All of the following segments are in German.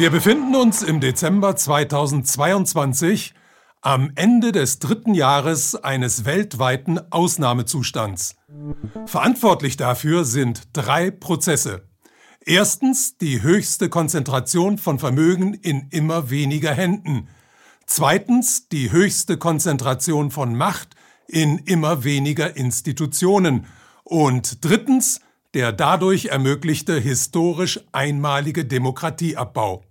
Wir befinden uns im Dezember 2022 am Ende des dritten Jahres eines weltweiten Ausnahmezustands. Verantwortlich dafür sind drei Prozesse. Erstens die höchste Konzentration von Vermögen in immer weniger Händen. Zweitens die höchste Konzentration von Macht in immer weniger Institutionen. Und drittens der dadurch ermöglichte historisch einmalige Demokratieabbau.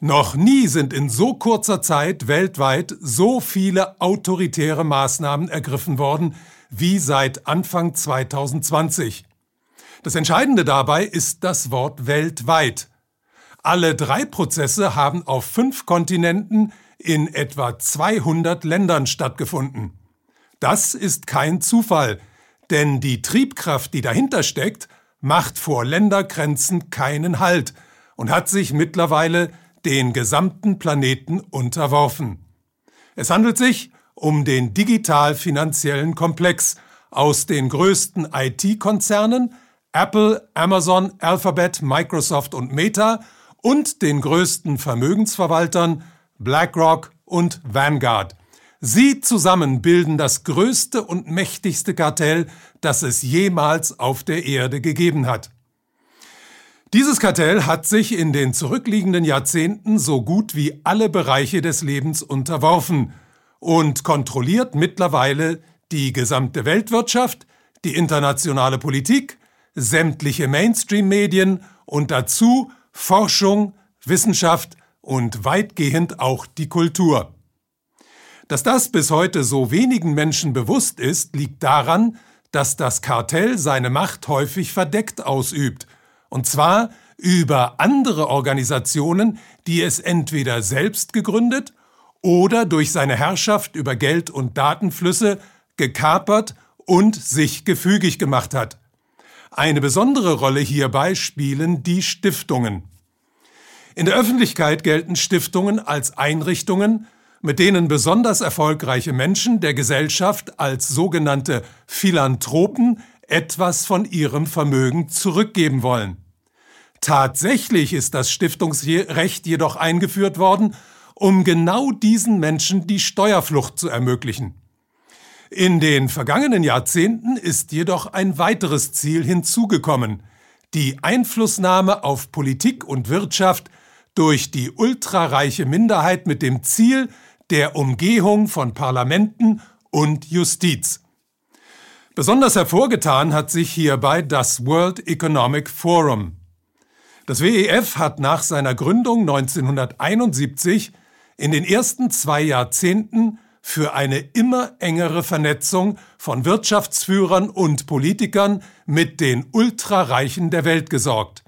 Noch nie sind in so kurzer Zeit weltweit so viele autoritäre Maßnahmen ergriffen worden wie seit Anfang 2020. Das Entscheidende dabei ist das Wort weltweit. Alle drei Prozesse haben auf fünf Kontinenten in etwa 200 Ländern stattgefunden. Das ist kein Zufall, denn die Triebkraft, die dahinter steckt, macht vor Ländergrenzen keinen Halt und hat sich mittlerweile den gesamten Planeten unterworfen. Es handelt sich um den digital-finanziellen Komplex aus den größten IT-Konzernen Apple, Amazon, Alphabet, Microsoft und Meta und den größten Vermögensverwaltern BlackRock und Vanguard. Sie zusammen bilden das größte und mächtigste Kartell, das es jemals auf der Erde gegeben hat. Dieses Kartell hat sich in den zurückliegenden Jahrzehnten so gut wie alle Bereiche des Lebens unterworfen und kontrolliert mittlerweile die gesamte Weltwirtschaft, die internationale Politik, sämtliche Mainstream-Medien und dazu Forschung, Wissenschaft und weitgehend auch die Kultur. Dass das bis heute so wenigen Menschen bewusst ist, liegt daran, dass das Kartell seine Macht häufig verdeckt ausübt – und zwar über andere Organisationen, die es entweder selbst gegründet oder durch seine Herrschaft über Geld und Datenflüsse gekapert und sich gefügig gemacht hat. Eine besondere Rolle hierbei spielen die Stiftungen. In der Öffentlichkeit gelten Stiftungen als Einrichtungen, mit denen besonders erfolgreiche Menschen der Gesellschaft als sogenannte Philanthropen etwas von ihrem Vermögen zurückgeben wollen. Tatsächlich ist das Stiftungsrecht jedoch eingeführt worden, um genau diesen Menschen die Steuerflucht zu ermöglichen. In den vergangenen Jahrzehnten ist jedoch ein weiteres Ziel hinzugekommen, die Einflussnahme auf Politik und Wirtschaft durch die ultrareiche Minderheit mit dem Ziel der Umgehung von Parlamenten und Justiz. Besonders hervorgetan hat sich hierbei das World Economic Forum. Das WEF hat nach seiner Gründung 1971 in den ersten zwei Jahrzehnten für eine immer engere Vernetzung von Wirtschaftsführern und Politikern mit den Ultrareichen der Welt gesorgt.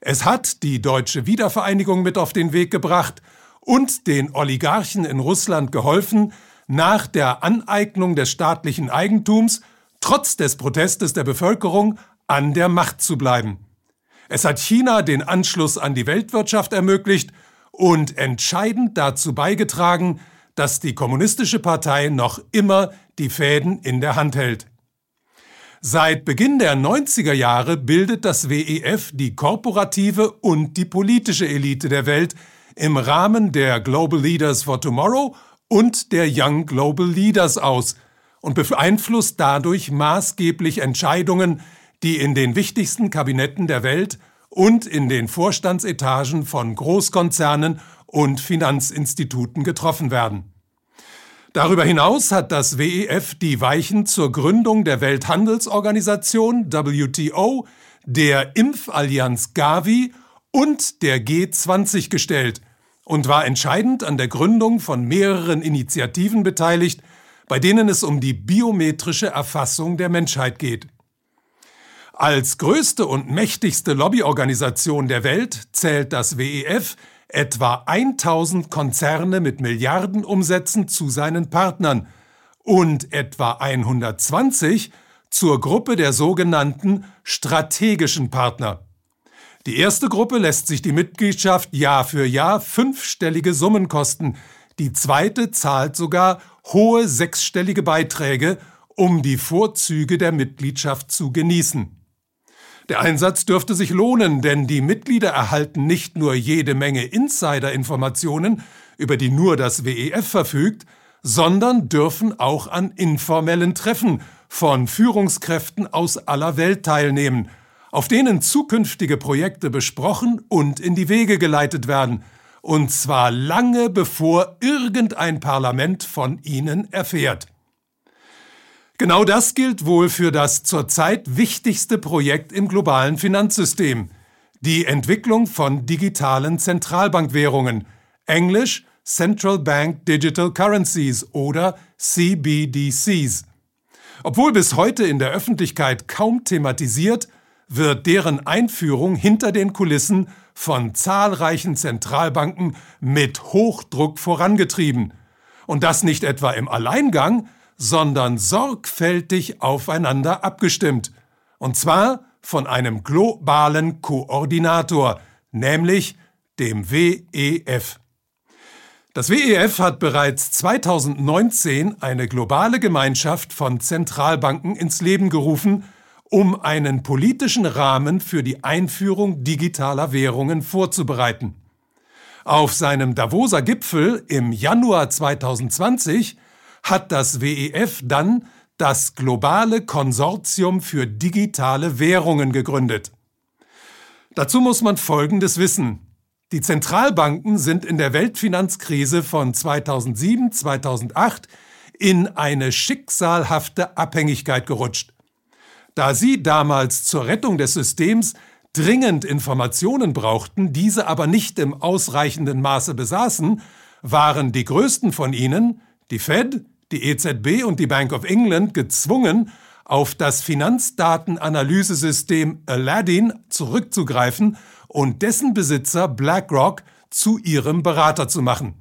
Es hat die deutsche Wiedervereinigung mit auf den Weg gebracht und den Oligarchen in Russland geholfen, nach der Aneignung des staatlichen Eigentums trotz des Protestes der Bevölkerung an der Macht zu bleiben. Es hat China den Anschluss an die Weltwirtschaft ermöglicht und entscheidend dazu beigetragen, dass die Kommunistische Partei noch immer die Fäden in der Hand hält. Seit Beginn der 90er Jahre bildet das WEF die korporative und die politische Elite der Welt im Rahmen der Global Leaders for Tomorrow und der Young Global Leaders aus und beeinflusst dadurch maßgeblich Entscheidungen, die in den wichtigsten Kabinetten der Welt und in den Vorstandsetagen von Großkonzernen und Finanzinstituten getroffen werden. Darüber hinaus hat das WEF die Weichen zur Gründung der Welthandelsorganisation WTO, der Impfallianz Gavi und der G20 gestellt und war entscheidend an der Gründung von mehreren Initiativen beteiligt, bei denen es um die biometrische Erfassung der Menschheit geht. Als größte und mächtigste Lobbyorganisation der Welt zählt das WEF etwa 1000 Konzerne mit Milliardenumsätzen zu seinen Partnern und etwa 120 zur Gruppe der sogenannten strategischen Partner. Die erste Gruppe lässt sich die Mitgliedschaft Jahr für Jahr fünfstellige Summen kosten, die zweite zahlt sogar hohe sechsstellige Beiträge, um die Vorzüge der Mitgliedschaft zu genießen. Der Einsatz dürfte sich lohnen, denn die Mitglieder erhalten nicht nur jede Menge Insider-Informationen, über die nur das WEF verfügt, sondern dürfen auch an informellen Treffen von Führungskräften aus aller Welt teilnehmen, auf denen zukünftige Projekte besprochen und in die Wege geleitet werden, und zwar lange bevor irgendein Parlament von ihnen erfährt. Genau das gilt wohl für das zurzeit wichtigste Projekt im globalen Finanzsystem, die Entwicklung von digitalen Zentralbankwährungen, englisch Central Bank Digital Currencies oder CBDCs. Obwohl bis heute in der Öffentlichkeit kaum thematisiert, wird deren Einführung hinter den Kulissen von zahlreichen Zentralbanken mit Hochdruck vorangetrieben. Und das nicht etwa im Alleingang, sondern sorgfältig aufeinander abgestimmt. Und zwar von einem globalen Koordinator, nämlich dem WEF. Das WEF hat bereits 2019 eine globale Gemeinschaft von Zentralbanken ins Leben gerufen, um einen politischen Rahmen für die Einführung digitaler Währungen vorzubereiten. Auf seinem Davoser Gipfel im Januar 2020 hat das WEF dann das globale Konsortium für digitale Währungen gegründet. Dazu muss man Folgendes wissen. Die Zentralbanken sind in der Weltfinanzkrise von 2007-2008 in eine schicksalhafte Abhängigkeit gerutscht. Da sie damals zur Rettung des Systems dringend Informationen brauchten, diese aber nicht im ausreichenden Maße besaßen, waren die größten von ihnen, die Fed, die EZB und die Bank of England gezwungen, auf das Finanzdatenanalysesystem Aladdin zurückzugreifen und dessen Besitzer BlackRock zu ihrem Berater zu machen.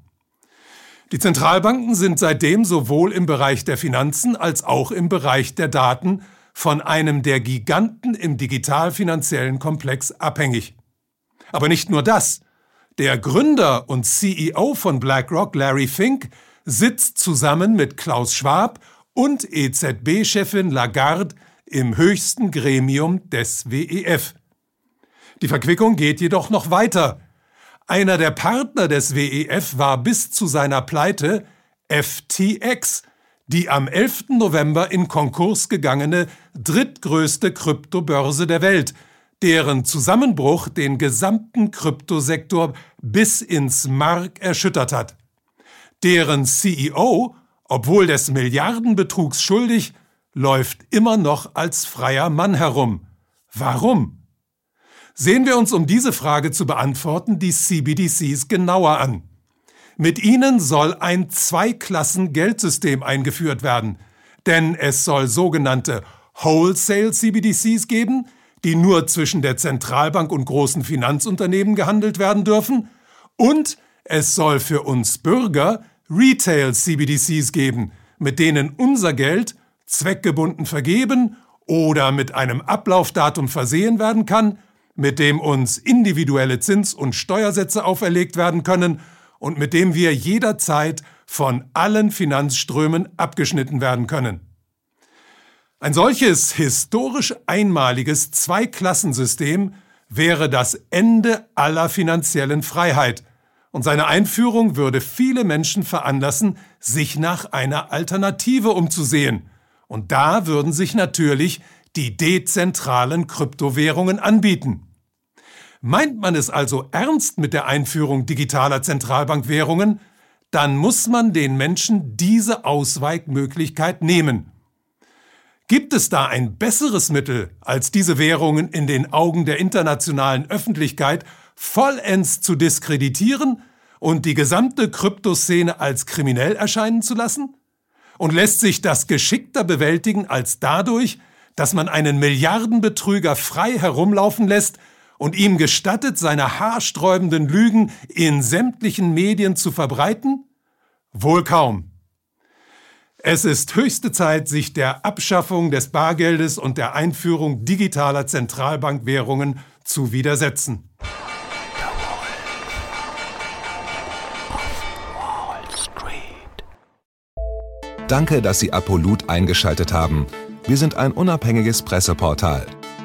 Die Zentralbanken sind seitdem sowohl im Bereich der Finanzen als auch im Bereich der Daten von einem der Giganten im digital-finanziellen Komplex abhängig. Aber nicht nur das. Der Gründer und CEO von BlackRock, Larry Fink, sitzt zusammen mit Klaus Schwab und EZB-Chefin Lagarde im höchsten Gremium des WEF. Die Verquickung geht jedoch noch weiter. Einer der Partner des WEF war bis zu seiner Pleite FTX, die am 11. November in Konkurs gegangene drittgrößte Kryptobörse der Welt, deren Zusammenbruch den gesamten Kryptosektor bis ins Mark erschüttert hat. Deren CEO, obwohl des Milliardenbetrugs schuldig, läuft immer noch als freier Mann herum. Warum? Sehen wir uns, um diese Frage zu beantworten, die CBDCs genauer an. Mit ihnen soll ein Zweiklassen-Geldsystem eingeführt werden, denn es soll sogenannte Wholesale CBDCs geben, die nur zwischen der Zentralbank und großen Finanzunternehmen gehandelt werden dürfen, und es soll für uns Bürger Retail-CBDCs geben, mit denen unser Geld zweckgebunden vergeben oder mit einem Ablaufdatum versehen werden kann, mit dem uns individuelle Zins- und Steuersätze auferlegt werden können und mit dem wir jederzeit von allen Finanzströmen abgeschnitten werden können. Ein solches historisch einmaliges Zweiklassensystem wäre das Ende aller finanziellen Freiheit und seine Einführung würde viele Menschen veranlassen, sich nach einer Alternative umzusehen. Und da würden sich natürlich die dezentralen Kryptowährungen anbieten. Meint man es also ernst mit der Einführung digitaler Zentralbankwährungen, dann muss man den Menschen diese Ausweichmöglichkeit nehmen. Gibt es da ein besseres Mittel, als diese Währungen in den Augen der internationalen Öffentlichkeit vollends zu diskreditieren und die gesamte Kryptoszene als kriminell erscheinen zu lassen? Und lässt sich das geschickter bewältigen als dadurch, dass man einen Milliardenbetrüger frei herumlaufen lässt und ihm gestattet, seine haarsträubenden Lügen in sämtlichen Medien zu verbreiten? Wohl kaum. Es ist höchste Zeit, sich der Abschaffung des Bargeldes und der Einführung digitaler Zentralbankwährungen zu widersetzen. Danke, dass Sie Apolut eingeschaltet haben. Wir sind ein unabhängiges Presseportal.